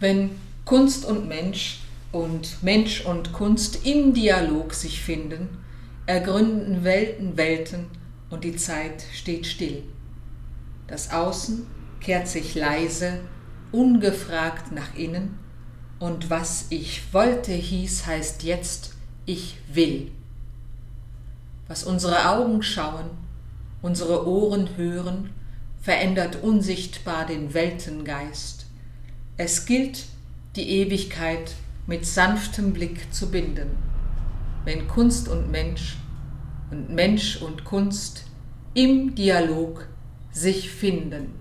Wenn Kunst und Mensch und Mensch und Kunst im Dialog sich finden, ergründen Welten Welten und die Zeit steht still. Das Außen kehrt sich leise, ungefragt nach innen, und was ich wollte hieß, heißt jetzt, ich will. Was unsere Augen schauen, unsere Ohren hören, verändert unsichtbar den Weltengeist. Es gilt, die Ewigkeit mit sanftem Blick zu binden, wenn Kunst und Mensch und Mensch und Kunst im Dialog sich finden.